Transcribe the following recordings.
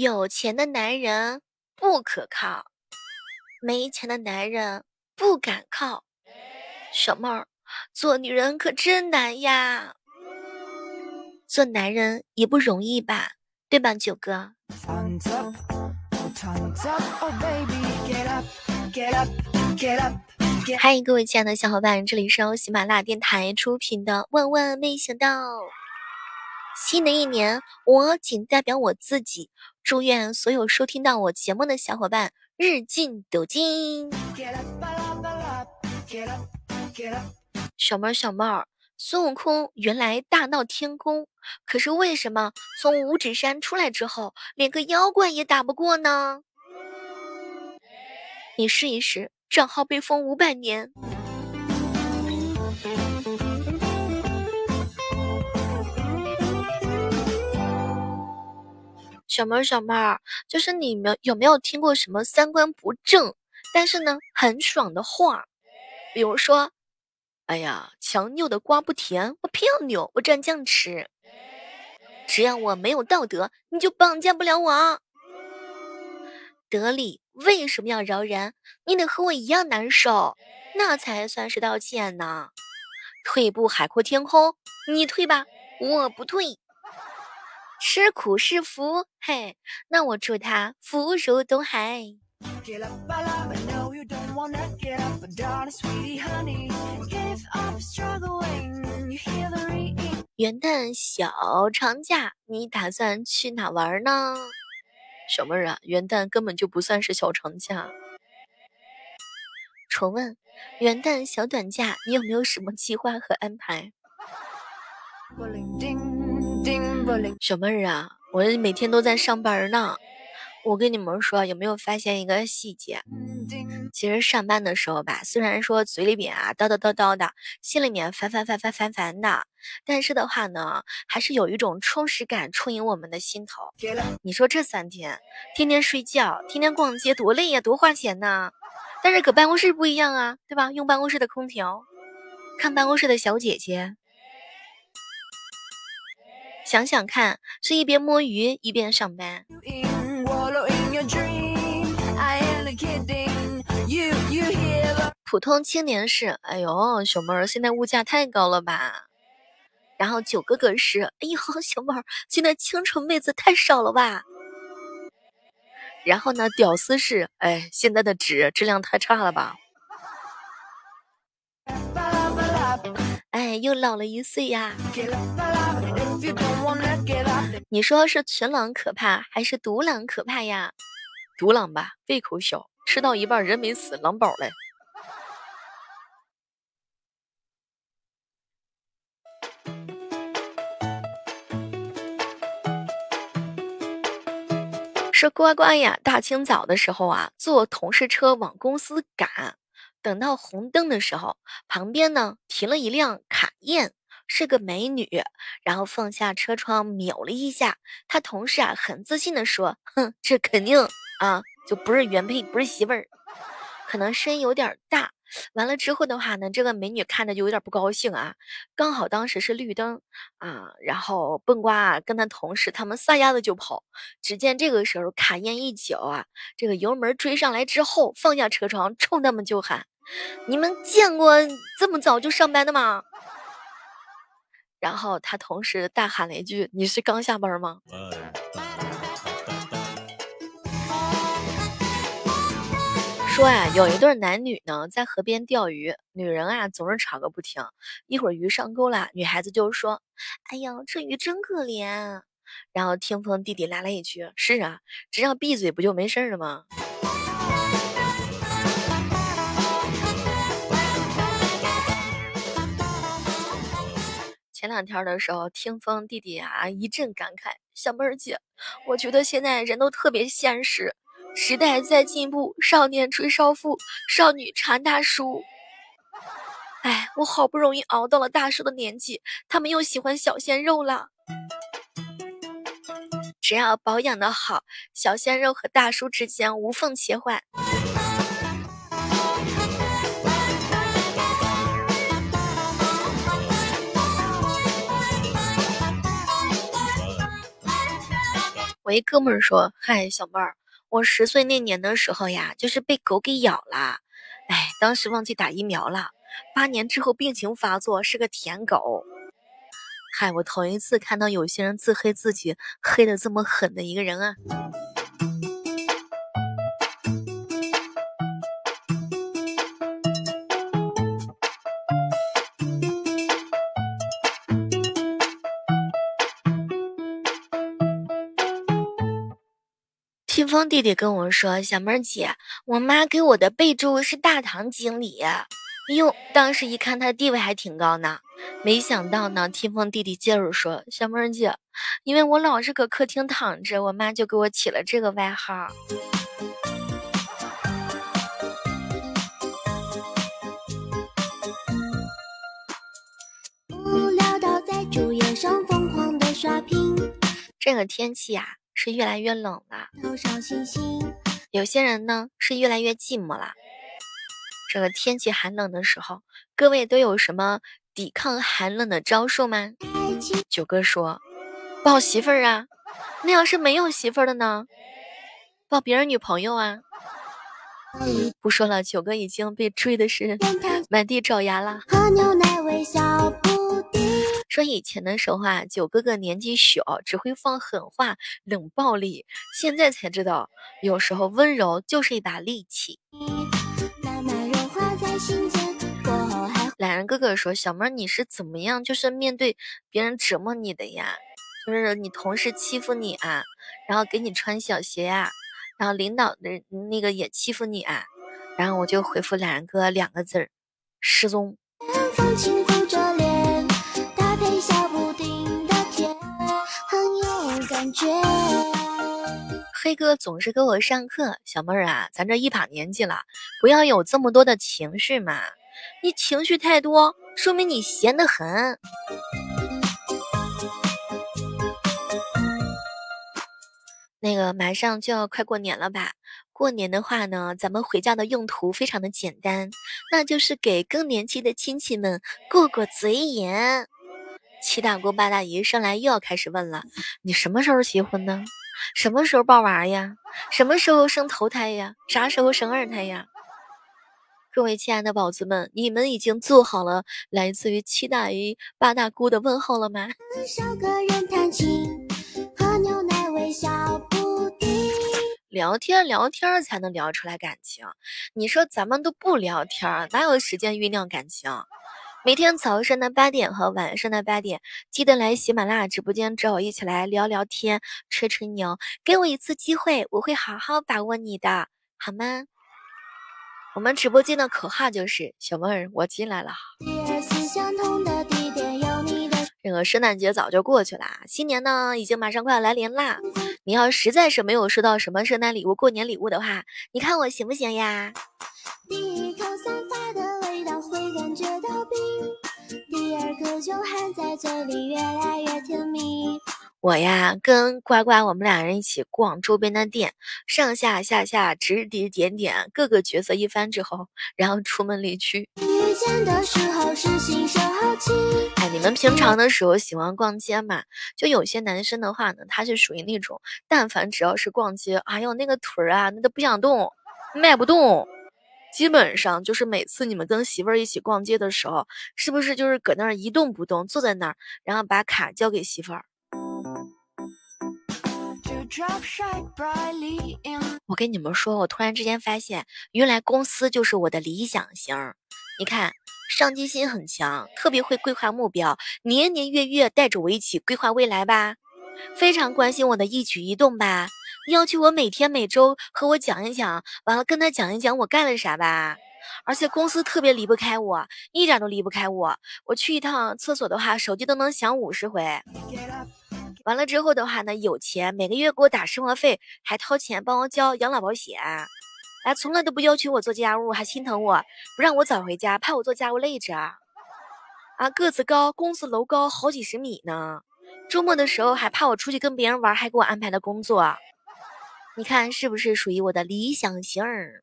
有钱的男人不可靠，没钱的男人不敢靠。小妹儿，做女人可真难呀，做男人也不容易吧？对吧，九哥？嗨，各位亲爱的小伙伴，这里是由喜马拉雅电台出品的《万万没想到》。新的一年，我仅代表我自己，祝愿所有收听到我节目的小伙伴日进斗金。小妹儿，小妹儿，孙悟空原来大闹天宫，可是为什么从五指山出来之后，连个妖怪也打不过呢？你试一试，账号被封五百年。小妹儿，小妹儿，就是你们有没有听过什么三观不正，但是呢很爽的话？比如说，哎呀，强扭的瓜不甜，我偏要扭，我蘸酱吃。只要我没有道德，你就绑架不了我。得理为什么要饶人？你得和我一样难受，那才算是道歉呢。退步海阔天空，你退吧，我不退。吃苦是福，嘿，那我祝他福如东海。元旦小长假，你打算去哪玩呢？小妹儿啊，元旦根本就不算是小长假。重问，元旦小短假，你有没有什么计划和安排？小妹儿啊，我每天都在上班呢。我跟你们说，有没有发现一个细节？其实上班的时候吧，虽然说嘴里边啊叨叨叨叨的，心里面烦烦烦烦烦烦的，但是的话呢，还是有一种充实感充盈我们的心头。你说这三天，天天睡觉，天天逛街，多累呀，多花钱呐！但是搁办公室不一样啊，对吧？用办公室的空调，看办公室的小姐姐。想想看，是一边摸鱼一边上班。普通青年是，哎呦，小妹儿，现在物价太高了吧？然后九哥哥是，哎呦，小妹儿，现在清纯妹子太少了吧？然后呢，屌丝是，哎，现在的纸质量太差了吧？哎，又老了一岁呀。你说是群狼可怕还是独狼可怕呀？独狼吧，胃口小，吃到一半人没死，狼饱了。说乖乖呀，大清早的时候啊，坐同事车往公司赶，等到红灯的时候，旁边呢停了一辆卡宴。是个美女，然后放下车窗瞄了一下，他同事啊很自信的说：“哼，这肯定啊就不是原配，不是媳妇儿，可能声音有点大。”完了之后的话呢，这个美女看着就有点不高兴啊。刚好当时是绿灯啊，然后笨瓜啊跟他同事他们撒丫子就跑。只见这个时候卡宴一脚啊，这个油门追上来之后，放下车窗冲他们就喊：“你们见过这么早就上班的吗？”然后他同时大喊了一句：“你是刚下班吗？”说啊，有一对男女呢，在河边钓鱼，女人啊总是吵个不停。一会儿鱼上钩了，女孩子就说：“哎呀，这鱼真可怜。”然后听风弟弟来了一句：“是啊，只要闭嘴不就没事了吗？”前两天的时候，听风弟弟啊一阵感慨：“小妹儿姐，我觉得现在人都特别现实，时代在进步，少年追少妇，少女缠大叔。哎，我好不容易熬到了大叔的年纪，他们又喜欢小鲜肉了。只要保养的好，小鲜肉和大叔之间无缝切换。”我一哥们儿说：“嗨，小妹儿，我十岁那年的时候呀，就是被狗给咬了，哎，当时忘记打疫苗了。八年之后病情发作，是个舔狗。嗨，我头一次看到有些人自黑自己黑的这么狠的一个人啊。”清风弟弟跟我说：“小妹儿姐，我妈给我的备注是大堂经理。”哟，当时一看他地位还挺高呢。没想到呢，天风弟弟接着说：“小妹儿姐，因为我老是搁客厅躺着，我妈就给我起了这个外号。”这个天气呀。是越来越冷了，有些人呢是越来越寂寞了。这个天气寒冷的时候，各位都有什么抵抗寒冷的招数吗？九哥说，抱媳妇儿啊。那要是没有媳妇儿的呢？抱别人女朋友啊。不说了，九哥已经被追的是满地找牙了。说以前的时候啊，九哥哥年纪小，只会放狠话、冷暴力。现在才知道，有时候温柔就是一把利器。懒人哥哥说：“小妹，你是怎么样？就是面对别人折磨你的呀？就是你同事欺负你啊，然后给你穿小鞋呀，然后领导的那个也欺负你啊，然后我就回复懒人哥两个字儿：失踪。”黑哥总是给我上课，小妹儿啊，咱这一把年纪了，不要有这么多的情绪嘛。你情绪太多，说明你闲得很。那个马上就要快过年了吧？过年的话呢，咱们回家的用途非常的简单，那就是给更年期的亲戚们过过嘴瘾。七大姑八大姨上来又要开始问了：你什么时候结婚呢？什么时候抱娃呀？什么时候生头胎呀？啥时候生二胎呀？各位亲爱的宝子们，你们已经做好了来自于七大姨八大姑的问候了吗？聊天聊天才能聊出来感情，你说咱们都不聊天，哪有时间酝酿感情？每天早上的八点和晚上的八点，记得来喜马拉雅直播间找我一起来聊聊天、吹吹牛。给我一次机会，我会好好把握你的，好吗？我们直播间的口号就是“小妹儿，我进来了”。这个圣诞节早就过去了，新年呢已经马上快要来临啦。你要实在是没有收到什么圣诞礼物、过年礼物的话，你看我行不行呀？就含在嘴里越来越甜蜜。我呀，跟呱呱我们俩人一起逛周边的店，上下下下指指点点，各个角色一番之后，然后出门离去。遇见的时候是新生好奇哎，你们平常的时候喜欢逛街吗？就有些男生的话呢，他是属于那种，但凡只要是逛街，哎呦那个腿儿啊，那都不想动，迈不动。基本上就是每次你们跟媳妇儿一起逛街的时候，是不是就是搁那儿一动不动，坐在那儿，然后把卡交给媳妇儿？我跟你们说，我突然之间发现，原来公司就是我的理想型。你看，上进心很强，特别会规划目标，年年月月带着我一起规划未来吧，非常关心我的一举一动吧，要求我每天每周和我讲一讲，完了跟他讲一讲我干了啥吧。而且公司特别离不开我，一点都离不开我。我去一趟厕所的话，手机都能响五十回。完了之后的话呢，有钱每个月给我打生活费，还掏钱帮我交养老保险，哎，从来都不要求我做家务，还心疼我，不让我早回家，怕我做家务累着。啊，个子高，公司楼高好几十米呢。周末的时候还怕我出去跟别人玩，还给我安排了工作。你看是不是属于我的理想型儿？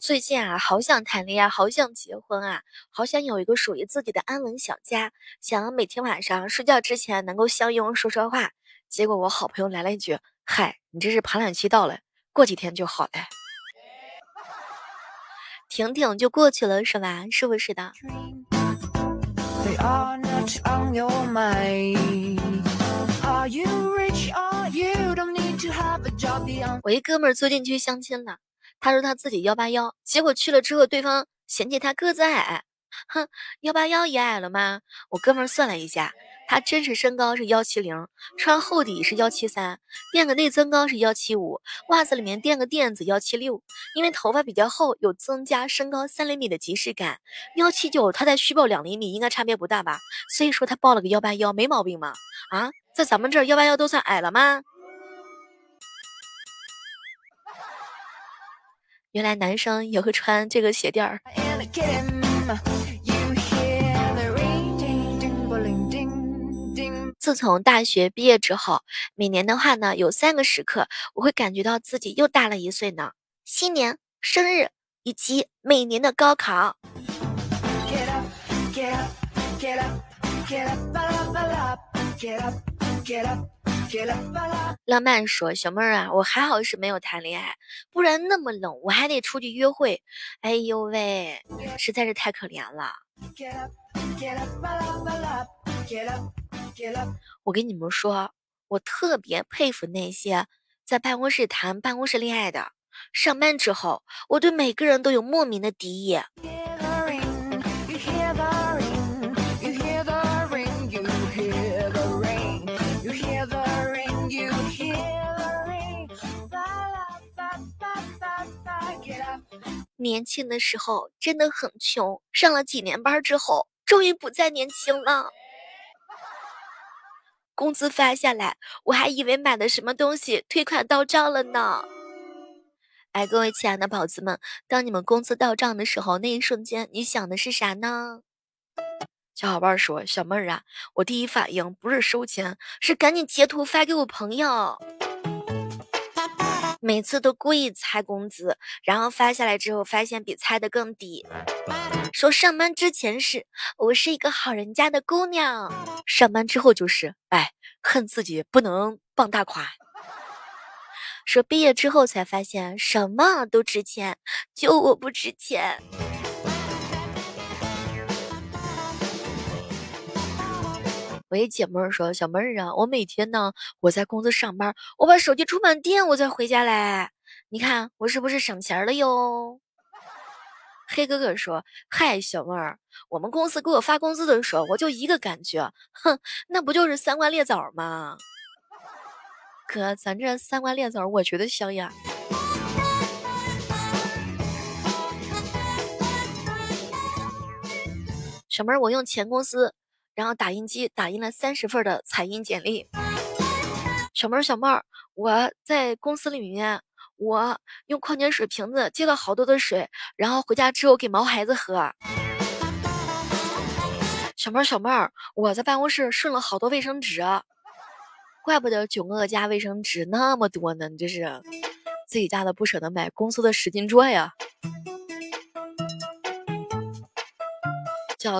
最近啊，好想谈恋爱，好想结婚啊，好想有一个属于自己的安稳小家，想每天晚上睡觉之前能够相拥说说话。结果我好朋友来了一句：“嗨，你这是排卵期到了，过几天就好了。”挺挺就过去了是吧？是不是的？我一哥们儿最近去相亲了，他说他自己幺八幺，结果去了之后，对方嫌弃他个子矮，哼，幺八幺也矮了吗？我哥们儿算了一下。他真实身高是幺七零，穿厚底是幺七三，垫个内增高是幺七五，袜子里面垫个垫子幺七六。因为头发比较厚，有增加身高三厘米的即视感。幺七九，他再虚报两厘米，应该差别不大吧？所以说他报了个幺八幺，没毛病吧？啊，在咱们这儿幺八幺都算矮了吗？原来男生也会穿这个鞋垫儿。自从大学毕业之后，每年的话呢，有三个时刻，我会感觉到自己又大了一岁呢：新年、生日以及每年的高考。浪漫说：“小妹儿啊，我还好是没有谈恋爱，不然那么冷，我还得出去约会。哎呦喂，实在是太可怜了。”我跟你们说，我特别佩服那些在办公室谈办公室恋爱的。上班之后，我对每个人都有莫名的敌意。年轻的时候真的很穷，上了几年班之后，终于不再年轻了。工资发下来，我还以为买的什么东西退款到账了呢。哎，各位亲爱的宝子们，当你们工资到账的时候，那一瞬间你想的是啥呢？小伙伴说：“小妹儿啊，我第一反应不是收钱，是赶紧截图发给我朋友。每次都故意猜工资，然后发下来之后，发现比猜的更低。说上班之前是我是一个好人家的姑娘，上班之后就是哎，恨自己不能傍大款。说毕业之后才发现什么都值钱，就我不值钱。我一姐妹儿说：“小妹儿啊，我每天呢，我在公司上班，我把手机充满电，我再回家来。你看我是不是省钱了哟？”黑哥哥说：“嗨，小妹儿，我们公司给我发工资的时候，我就一个感觉，哼，那不就是三瓜裂枣吗？哥，咱这三瓜裂枣，我觉得香呀。小妹儿，我用前公司，然后打印机打印了三十份的彩印简历。小妹儿，小妹儿，我在公司里面。”我用矿泉水瓶子接了好多的水，然后回家之后给毛孩子喝。小妹儿，小妹儿，我在办公室顺了好多卫生纸，怪不得九个家卫生纸那么多呢，你这是自己家的不舍得买，公司的使劲赚呀。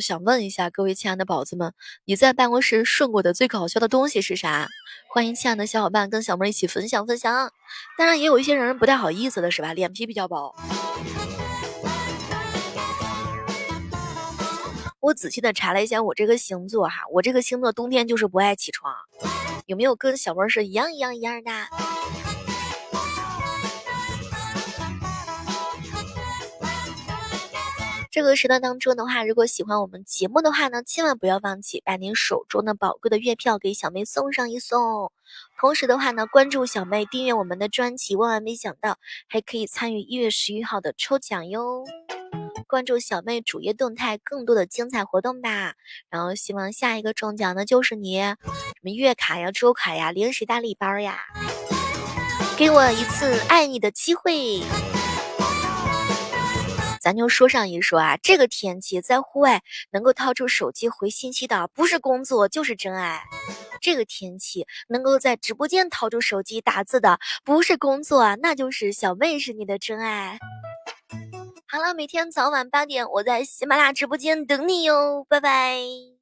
想问一下各位亲爱的宝子们，你在办公室顺过的最搞笑的东西是啥？欢迎亲爱的小伙伴跟小妹一起分享分享。当然也有一些人不太好意思的是吧？脸皮比较薄。我仔细的查了一下我这个星座哈，我这个星座冬天就是不爱起床，有没有跟小妹是一样一样一样的？这个时段当中的话，如果喜欢我们节目的话呢，千万不要忘记把您手中的宝贵的月票给小妹送上一送。同时的话呢，关注小妹，订阅我们的专辑，万万没想到还可以参与一月十一号的抽奖哟。关注小妹主页动态，更多的精彩活动吧。然后希望下一个中奖的就是你，什么月卡呀、周卡呀、零食大礼包呀，给我一次爱你的机会。咱就说上一说啊，这个天气在户外能够掏出手机回信息的，不是工作就是真爱。这个天气能够在直播间掏出手机打字的，不是工作啊，那就是小妹是你的真爱。好了，每天早晚八点，我在喜马拉雅直播间等你哟，拜拜。